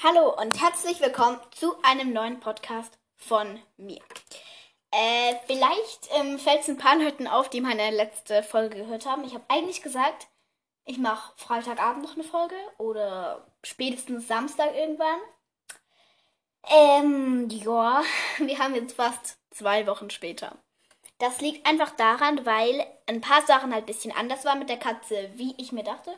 Hallo und herzlich willkommen zu einem neuen Podcast von mir. Äh, vielleicht ähm, fällt es ein paar Leuten auf, die meine letzte Folge gehört haben. Ich habe eigentlich gesagt, ich mache Freitagabend noch eine Folge oder spätestens Samstag irgendwann. Ähm, ja, wir haben jetzt fast zwei Wochen später. Das liegt einfach daran, weil ein paar Sachen halt ein bisschen anders waren mit der Katze, wie ich mir dachte.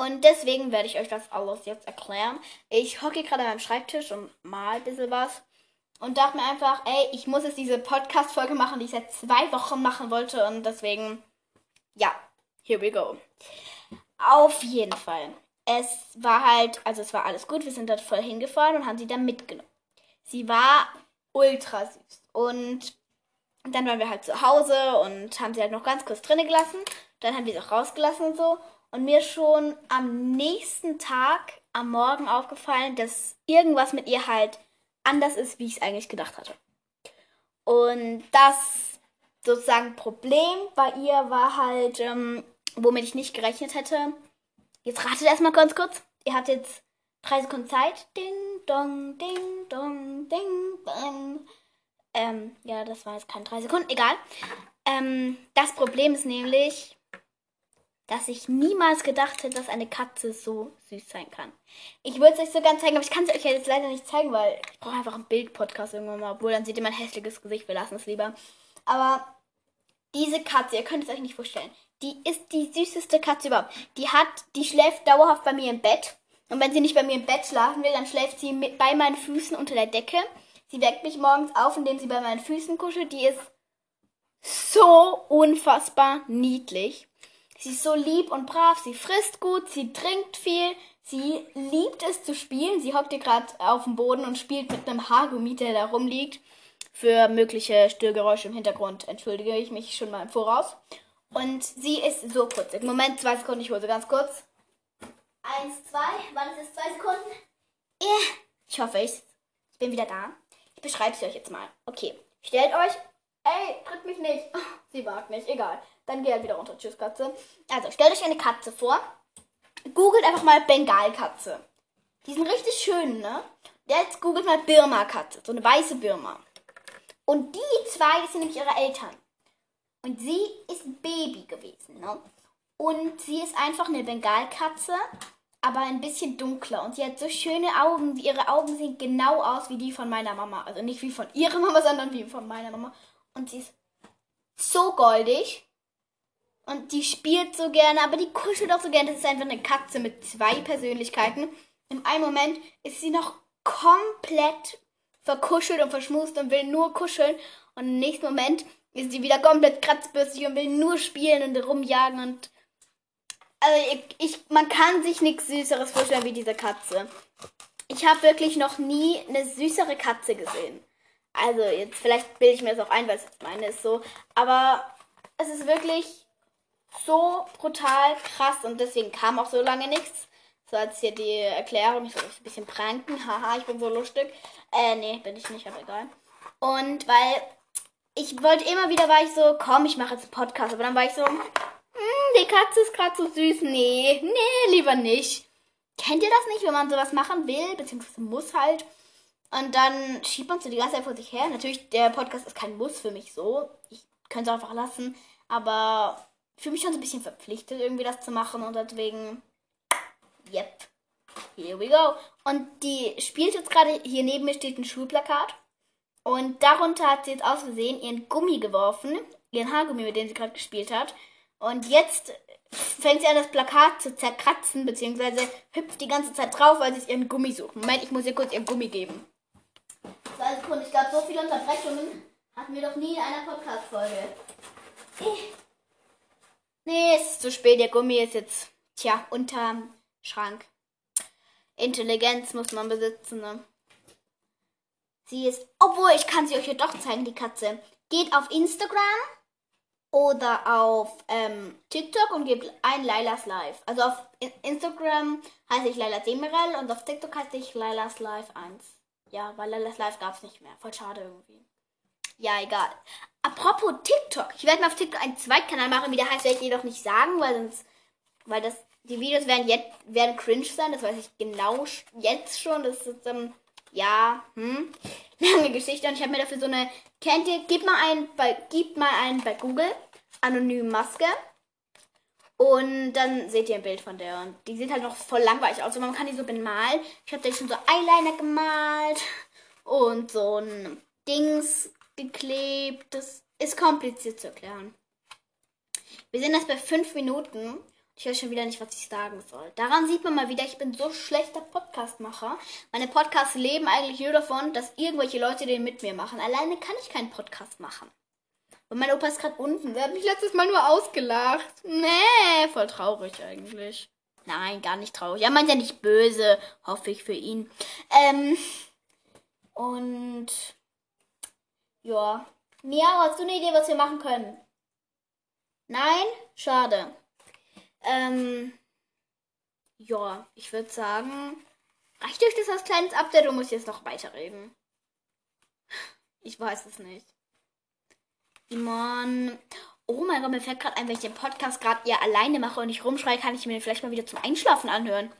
Und deswegen werde ich euch das alles jetzt erklären. Ich hocke gerade an meinem Schreibtisch und mal ein bisschen was. Und dachte mir einfach, ey, ich muss jetzt diese Podcast-Folge machen, die ich seit zwei Wochen machen wollte. Und deswegen, ja, here we go. Auf jeden Fall. Es war halt, also es war alles gut. Wir sind dort voll hingefahren und haben sie dann mitgenommen. Sie war ultra süß. Und dann waren wir halt zu Hause und haben sie halt noch ganz kurz drinnen gelassen. Dann haben wir sie auch rausgelassen und so. Und mir schon am nächsten Tag, am Morgen aufgefallen, dass irgendwas mit ihr halt anders ist, wie ich es eigentlich gedacht hatte. Und das sozusagen Problem bei ihr war halt, ähm, womit ich nicht gerechnet hätte. Jetzt ratet erstmal ganz kurz. Ihr habt jetzt drei Sekunden Zeit. Ding, dong, ding, dong, ding, dong. Ähm, ja, das war jetzt keine drei Sekunden. Egal. Ähm, das Problem ist nämlich, dass ich niemals gedacht hätte, dass eine Katze so süß sein kann. Ich würde es euch so ganz zeigen, aber ich kann es euch jetzt leider nicht zeigen, weil ich brauche einfach einen Bildpodcast irgendwann mal. Obwohl, dann seht ihr mein hässliches Gesicht. Wir lassen es lieber. Aber diese Katze, ihr könnt es euch nicht vorstellen. Die ist die süßeste Katze überhaupt. Die hat, die schläft dauerhaft bei mir im Bett. Und wenn sie nicht bei mir im Bett schlafen will, dann schläft sie mit, bei meinen Füßen unter der Decke. Sie weckt mich morgens auf, indem sie bei meinen Füßen kuschelt. Die ist so unfassbar niedlich. Sie ist so lieb und brav, sie frisst gut, sie trinkt viel, sie liebt es zu spielen. Sie hockt hier gerade auf dem Boden und spielt mit einem Haargummi, der da rumliegt. Für mögliche Störgeräusche im Hintergrund entschuldige ich mich schon mal im Voraus. Und sie ist so putzig. Moment, zwei Sekunden, ich hole sie ganz kurz. Eins, zwei, wann ist es zwei Sekunden? Ich hoffe, ich, ich bin wieder da. Ich beschreibe sie euch jetzt mal. Okay, stellt euch Ey, tritt mich nicht. Sie mag nicht, egal. Dann geh halt wieder runter. Tschüss, Katze. Also, stellt euch eine Katze vor. Googelt einfach mal Bengalkatze. Die sind richtig schön, ne? Jetzt googelt mal Birma-Katze. So eine weiße Birma. Und die zwei sind nämlich ihre Eltern. Und sie ist ein Baby gewesen, ne? Und sie ist einfach eine Bengalkatze, aber ein bisschen dunkler. Und sie hat so schöne Augen. Ihre Augen sehen genau aus wie die von meiner Mama. Also nicht wie von ihrer Mama, sondern wie von meiner Mama. Und sie ist so goldig. Und die spielt so gerne, aber die kuschelt auch so gerne. Das ist einfach eine Katze mit zwei Persönlichkeiten. Im einen Moment ist sie noch komplett verkuschelt und verschmust und will nur kuscheln. Und im nächsten Moment ist sie wieder komplett kratzbürstig und will nur spielen und rumjagen. Und also ich, ich man kann sich nichts Süßeres vorstellen wie diese Katze. Ich habe wirklich noch nie eine süßere Katze gesehen. Also jetzt vielleicht bilde ich mir das auch ein, weil es meine ist so. Aber es ist wirklich so brutal krass und deswegen kam auch so lange nichts. So als hier die Erklärung, ich soll euch ein bisschen pranken, haha, ich bin so lustig. Äh, nee, bin ich nicht, aber egal. Und weil ich wollte immer wieder, war ich so, komm, ich mache jetzt einen Podcast. Aber dann war ich so, hm, die Katze ist gerade so süß. Nee, nee, lieber nicht. Kennt ihr das nicht, wenn man sowas machen will, beziehungsweise muss halt? Und dann schiebt man so die ganze Zeit vor sich her. Natürlich, der Podcast ist kein Muss für mich so. Ich könnte es einfach lassen. Aber ich fühle mich schon so ein bisschen verpflichtet, irgendwie das zu machen. Und deswegen, yep, here we go. Und die spielt jetzt gerade, hier neben mir steht ein Schulplakat. Und darunter hat sie jetzt aus Versehen ihren Gummi geworfen. Ihren Haargummi, mit dem sie gerade gespielt hat. Und jetzt fängt sie an, das Plakat zu zerkratzen, beziehungsweise hüpft die ganze Zeit drauf, weil sie ihren Gummi sucht. Moment, ich muss ihr kurz ihren Gummi geben. Zwei Sekunden. Ich glaube, so viele Unterbrechungen hatten wir doch nie in einer Podcast-Folge. Nee, es ist zu spät. Der Gummi ist jetzt, tja, unterm Schrank. Intelligenz muss man besitzen, ne? Sie ist, obwohl, ich kann sie euch hier doch zeigen, die Katze. Geht auf Instagram oder auf ähm, TikTok und gebt ein Lailas Live. Also auf Instagram heiße ich Laila Demirel und auf TikTok heiße ich Lailas Live 1. Ja, weil Lailas Live gab es nicht mehr. Voll schade irgendwie. Ja, egal. Apropos TikTok. Ich werde mal auf TikTok einen Zweitkanal machen. Wie der heißt, werde ich jedoch nicht sagen, weil sonst, weil das Die Videos werden jetzt werden cringe sein, das weiß ich genau jetzt schon. Das ist ähm, ja, hm, lange Geschichte. Und ich habe mir dafür so eine, kennt ihr, gib mal ein bei, gib mal ein bei Google, anonym Maske. Und dann seht ihr ein Bild von der. Und die sieht halt noch voll langweilig aus. Und man kann die so bemalen. Ich habe da schon so Eyeliner gemalt und so ein Dings geklebt. Das ist kompliziert zu erklären. Wir sind jetzt bei fünf Minuten. Ich weiß schon wieder nicht, was ich sagen soll. Daran sieht man mal wieder, ich bin so schlechter Podcastmacher. Meine Podcasts leben eigentlich nur davon, dass irgendwelche Leute den mit mir machen. Alleine kann ich keinen Podcast machen. Und mein Opa ist gerade unten. Der hat mich letztes Mal nur ausgelacht. Nee, voll traurig eigentlich. Nein, gar nicht traurig. Er meint ja nicht böse, hoffe ich für ihn. Ähm, und ja. Miau, hast du eine Idee, was wir machen können? Nein? Schade. Ähm, ja, ich würde sagen, reicht euch das als kleines Update oder muss ich jetzt noch weiterreden? Ich weiß es nicht. Mann. Oh mein Gott, mir fällt gerade ein, wenn ich den Podcast gerade eher alleine mache und nicht rumschreie, kann ich mir den vielleicht mal wieder zum Einschlafen anhören.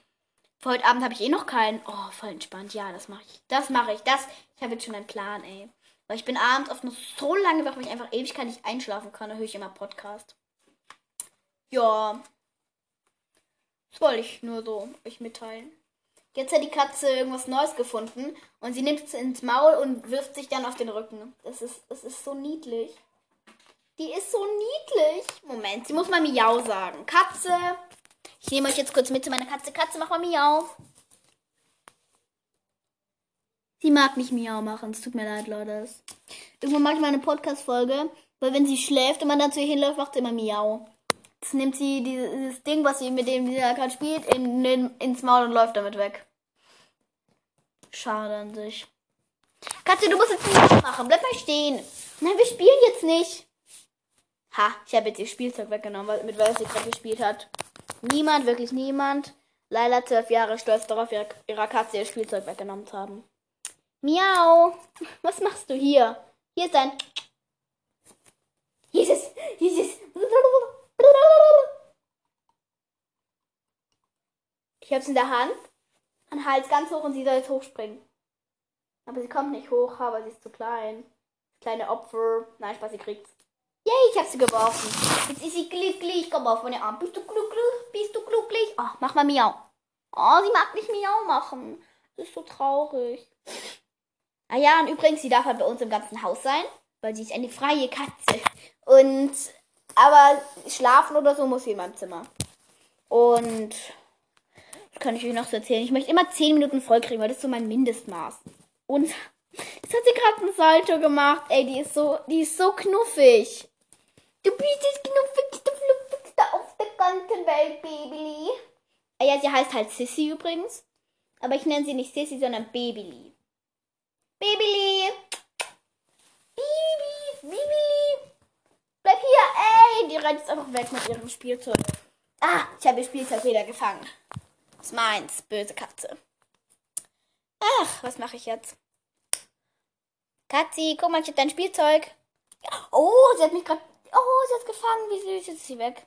Für heute Abend habe ich eh noch keinen. Oh, voll entspannt. Ja, das mache ich. Das mache ich. Das. Ich habe jetzt schon einen Plan, ey. Weil ich bin abends oft noch so lange wach, weil ich einfach ewig nicht einschlafen kann. Da höre ich immer Podcast. Ja. Das wollte ich nur so euch mitteilen. Jetzt hat die Katze irgendwas Neues gefunden und sie nimmt es ins Maul und wirft sich dann auf den Rücken. Das ist, das ist so niedlich. Die ist so niedlich. Moment, sie muss mal Miau sagen. Katze. Ich nehme euch jetzt kurz mit zu meiner Katze. Katze, mach mal Miau. Sie mag nicht Miau machen. Es tut mir leid, Leute. Irgendwann mache ich mal eine Podcast-Folge, weil wenn sie schläft und man dann zu ihr hinläuft, macht sie immer Miau. Jetzt nimmt sie dieses Ding, was sie mit dem sie gerade spielt, in, in, ins Maul und läuft damit weg. Schade an sich. Katze, du musst jetzt nicht machen. Bleib mal stehen. Nein, wir spielen jetzt nicht. Ha, ich habe jetzt ihr Spielzeug weggenommen, mit was sie gerade gespielt hat. Niemand, wirklich niemand. Laila, zwölf Jahre, stolz darauf, ihrer Katze ihr Spielzeug weggenommen zu haben. Miau. Was machst du hier? Hier ist dein... Jesus, Jesus. Ich hab's in der Hand. An Hals ganz hoch und sie soll jetzt hochspringen. Aber sie kommt nicht hoch, aber sie ist zu klein. Kleine Opfer. Nein, Spaß, sie kriegt's. Yay, ich hab sie geworfen. Jetzt ist sie glücklich. Komm auf meine Arm. Bist du glücklich? Bist du glücklich? Oh, mach mal Miau. Oh, sie mag nicht Miau machen. Das ist so traurig. Ah ja, und übrigens, sie darf halt bei uns im ganzen Haus sein, weil sie ist eine freie Katze. Und, aber schlafen oder so muss sie in meinem Zimmer. Und, was kann ich euch noch so erzählen? Ich möchte immer 10 Minuten voll kriegen, weil das ist so mein Mindestmaß. Und, jetzt hat sie gerade ein Salto gemacht. Ey, die ist so, die ist so knuffig. Du bist das knuffigste, fluffigste auf der ganzen Welt, Babyli. Ah ja, sie heißt halt Sissy übrigens. Aber ich nenne sie nicht Sissy, sondern Babyli. Babyli. Baby, Babyli. Bleib hier, ey. Die rennt jetzt einfach weg mit ihrem Spielzeug. Ah, ich habe ihr Spielzeug wieder gefangen. Das ist meins, böse Katze. Ach, was mache ich jetzt? Katzi, guck mal, ich habe dein Spielzeug. Oh, sie hat mich gerade. Oh, sie hat gefangen. Wie süß. Jetzt ist sie weg.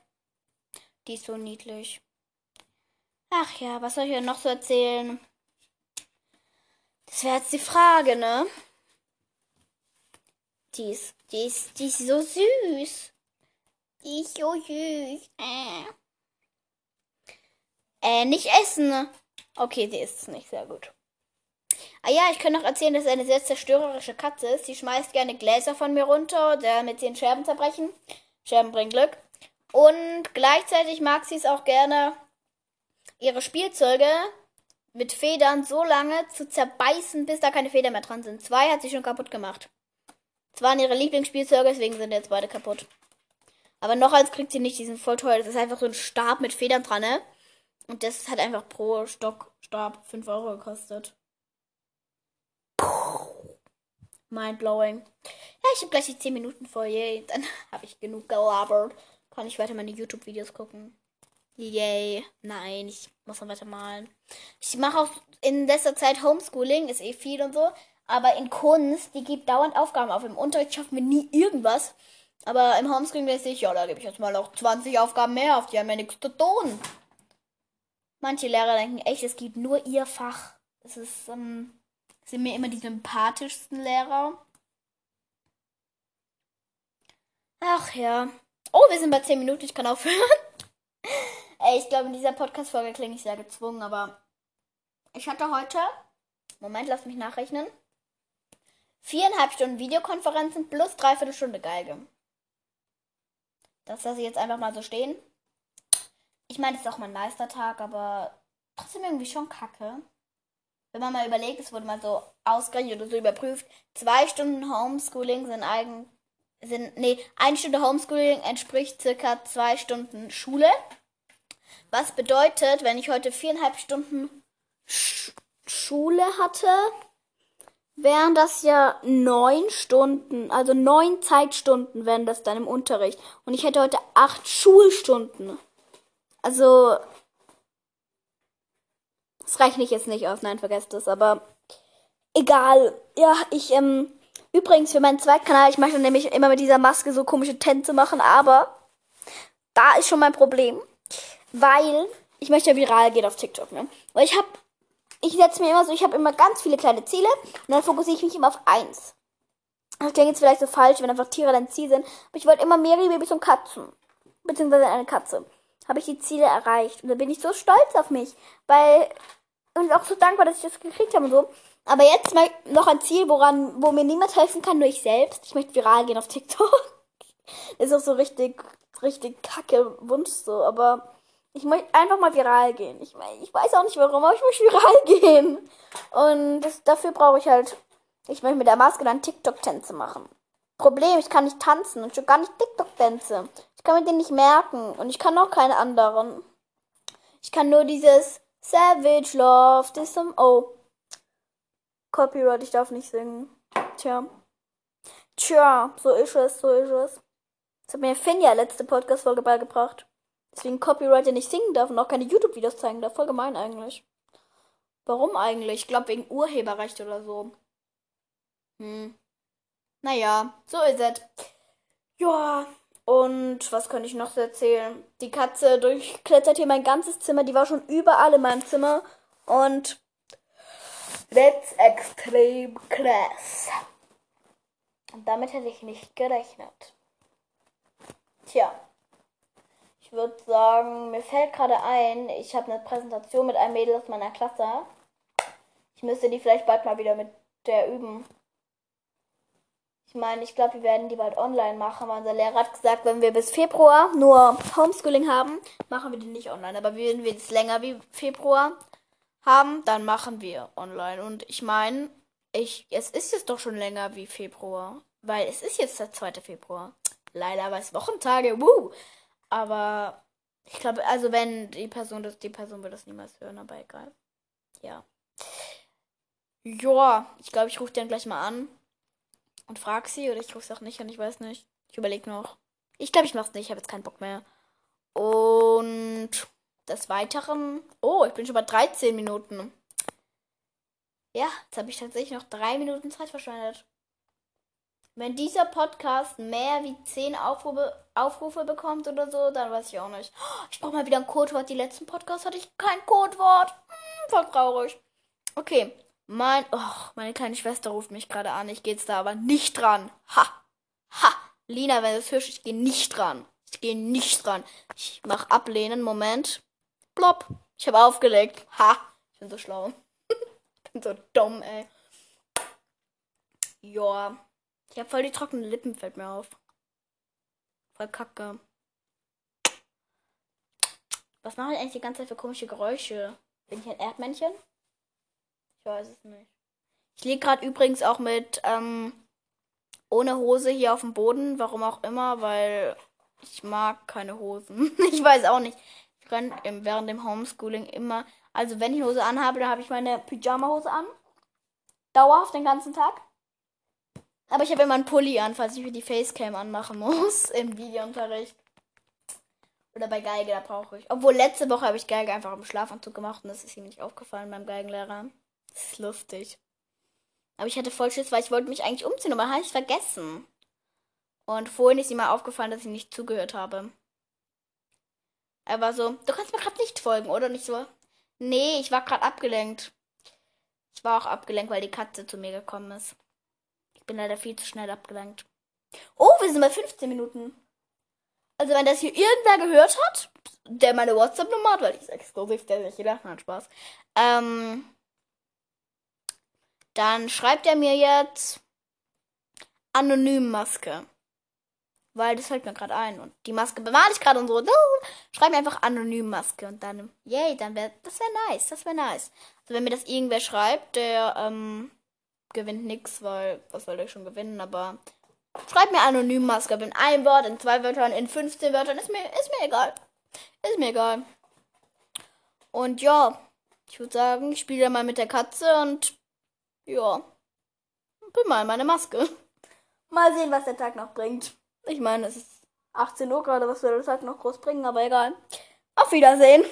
Die ist so niedlich. Ach ja, was soll ich euch noch so erzählen? Das wäre jetzt die Frage, ne? Die ist, die ist, die ist so süß. Die ist so süß. Äh, äh nicht essen. Ne? Okay, die ist nicht. Sehr gut. Ah ja, ich kann noch erzählen, dass es eine sehr zerstörerische Katze ist. Sie schmeißt gerne Gläser von mir runter, damit sie in Scherben zerbrechen. Scherben bringen Glück. Und gleichzeitig mag sie es auch gerne, ihre Spielzeuge mit Federn so lange zu zerbeißen, bis da keine Federn mehr dran sind. Zwei hat sie schon kaputt gemacht. Das waren ihre Lieblingsspielzeuge, deswegen sind jetzt beide kaputt. Aber noch eins kriegt sie nicht, die sind voll teuer. Das ist einfach so ein Stab mit Federn dran, ne? Und das hat einfach pro Stock Stab 5 Euro gekostet. Mindblowing. Ja, ich habe gleich die 10 Minuten voll. Yay. Dann habe ich genug gelabert. Kann ich weiter meine YouTube-Videos gucken. Yay. Nein, ich muss noch weiter malen. Ich mache auch in letzter Zeit Homeschooling, ist eh viel und so. Aber in Kunst, die gibt dauernd Aufgaben auf. Im Unterricht schaffen wir nie irgendwas. Aber im Homeschooling weiß ich, ja, da gebe ich jetzt mal auch 20 Aufgaben mehr auf. Die haben ja nichts zu tun. Manche Lehrer denken echt, es gibt nur ihr Fach. Es ist, ähm, sind mir immer die sympathischsten Lehrer. Ach ja. Oh, wir sind bei 10 Minuten, ich kann aufhören. Ey, ich glaube, in dieser Podcast-Folge klinge ich sehr gezwungen, aber ich hatte heute, Moment, lass mich nachrechnen, viereinhalb Stunden Videokonferenzen plus dreiviertel Stunde Geige. Das lasse ich jetzt einfach mal so stehen. Ich meine, es ist auch mein Meistertag, aber trotzdem irgendwie schon kacke. Wenn man mal überlegt, es wurde mal so ausgerechnet oder so überprüft, zwei Stunden Homeschooling sind eigentlich, sind, nee, eine Stunde Homeschooling entspricht circa zwei Stunden Schule. Was bedeutet, wenn ich heute viereinhalb Stunden Sch Schule hatte, wären das ja neun Stunden, also neun Zeitstunden wären das dann im Unterricht. Und ich hätte heute acht Schulstunden. Also, das rechne ich jetzt nicht aus, nein, vergesst das, aber egal. Ja, ich, ähm, übrigens für meinen Zweitkanal, ich möchte nämlich immer mit dieser Maske so komische Tänze machen, aber da ist schon mein Problem, weil ich möchte ja viral gehen auf TikTok, ne? Weil ich habe ich setze mir immer so, ich habe immer ganz viele kleine Ziele und dann fokussiere ich mich immer auf eins. Das klingt jetzt vielleicht so falsch, wenn einfach Tiere dein Ziel sind, aber ich wollte immer mehrere Babys und Katzen. Beziehungsweise eine Katze. Habe ich die Ziele erreicht. Und da bin ich so stolz auf mich. Weil, und auch so dankbar, dass ich das gekriegt habe und so. Aber jetzt mal noch ein Ziel, woran, wo mir niemand helfen kann, nur ich selbst. Ich möchte viral gehen auf TikTok. ist auch so richtig, richtig kacke Wunsch so, aber ich möchte einfach mal viral gehen. Ich, ich weiß auch nicht warum, aber ich möchte viral gehen. Und das, dafür brauche ich halt. Ich möchte mit der Maske dann TikTok-Tänze machen. Problem, ich kann nicht tanzen und schon gar nicht TikTok-Tänze. Ich kann mir den nicht merken und ich kann auch keine anderen. Ich kann nur dieses Savage Love, this some. Oh. Copyright, ich darf nicht singen. Tja. Tja, so ist es, so ist es. Das hat mir Finja letzte Podcast-Folge beigebracht. Deswegen Copyright nicht singen darf und auch keine YouTube-Videos zeigen darf. Voll gemein eigentlich. Warum eigentlich? Ich glaube wegen Urheberrecht oder so. Hm. Naja, so ist es. Ja, und was könnte ich noch so erzählen? Die Katze durchklettert hier mein ganzes Zimmer. Die war schon überall in meinem Zimmer. Und that's extreme class. Und damit hätte ich nicht gerechnet. Tja würde sagen, mir fällt gerade ein, ich habe eine Präsentation mit einem Mädel aus meiner Klasse. Ich müsste die vielleicht bald mal wieder mit der üben. Ich meine, ich glaube, wir werden die bald online machen, unser Lehrer hat gesagt, wenn wir bis Februar nur Homeschooling haben, machen wir die nicht online. Aber wenn wir es länger wie Februar haben, dann machen wir online. Und ich meine, ich, es ist jetzt doch schon länger wie Februar, weil es ist jetzt der 2. Februar. Leider, weil es Wochentage, wuh. Aber ich glaube, also wenn die Person das, die Person wird das niemals hören, aber egal. Ja. Ja, ich glaube, ich rufe den gleich mal an und frag sie oder ich rufe sie auch nicht an, ich weiß nicht. Ich überlege noch. Ich glaube, ich mach's nicht, ich habe jetzt keinen Bock mehr. Und des Weiteren. Oh, ich bin schon bei 13 Minuten. Ja, jetzt habe ich tatsächlich noch drei Minuten Zeit verschwendet. Wenn dieser Podcast mehr wie 10 Aufrufe, Aufrufe bekommt oder so, dann weiß ich auch nicht. Ich brauche mal wieder ein Codewort. Die letzten Podcasts hatte ich kein Codewort. Hm, voll traurig. Okay. Mein, oh, meine kleine Schwester ruft mich gerade an. Ich gehe jetzt da aber nicht dran. Ha. Ha. Lina, wenn du es hörst, ich gehe nicht dran. Ich gehe nicht dran. Ich mach ablehnen. Moment. Plopp. Ich habe aufgelegt. Ha. Ich bin so schlau. ich bin so dumm, ey. Joa. Ich habe voll die trockenen Lippen, fällt mir auf. Voll kacke. Was mache ich eigentlich die ganze Zeit für komische Geräusche? Bin ich ein Erdmännchen? Ich weiß es nicht. Ich liege gerade übrigens auch mit ähm, ohne Hose hier auf dem Boden. Warum auch immer, weil ich mag keine Hosen. ich weiß auch nicht. Ich renne während dem Homeschooling immer. Also wenn ich Hose anhabe, dann habe ich meine Pyjama-Hose an. Dauerhaft den ganzen Tag. Aber ich habe immer einen Pulli an, falls ich mir die Facecam anmachen muss im Videounterricht. Oder bei Geige, da brauche ich. Obwohl letzte Woche habe ich Geige einfach im Schlafanzug gemacht und das ist ihm nicht aufgefallen beim Geigenlehrer. Das ist lustig. Aber ich hatte voll Schiss, weil ich wollte mich eigentlich umziehen, aber habe ich vergessen. Und vorhin ist ihm mal aufgefallen, dass ich nicht zugehört habe. Er war so, du kannst mir gerade nicht folgen, oder? Nicht so, Nee, ich war gerade abgelenkt. Ich war auch abgelenkt, weil die Katze zu mir gekommen ist. Ich bin leider viel zu schnell abgelenkt. Oh, wir sind bei 15 Minuten. Also wenn das hier irgendwer gehört hat, der meine WhatsApp-Nummer hat, weil ich es exklusiv, der sich gedacht hat, Spaß. Ähm, dann schreibt er mir jetzt anonym Maske. Weil das fällt mir gerade ein. Und die Maske bemale ich gerade und so. Schreib mir einfach anonym Maske. Und dann, yay, dann wäre, das wäre nice. Das wäre nice. Also wenn mir das irgendwer schreibt, der, ähm, gewinnt nichts, weil, was soll der schon gewinnen, aber schreib mir anonym Maske. In einem Wort, in zwei Wörtern, in 15 Wörtern, ist mir, ist mir egal. Ist mir egal. Und ja, ich würde sagen, ich spiele mal mit der Katze und ja, bin mal meine Maske. Mal sehen, was der Tag noch bringt. Ich meine, es ist 18 Uhr gerade, was soll der Tag noch groß bringen, aber egal. Auf Wiedersehen.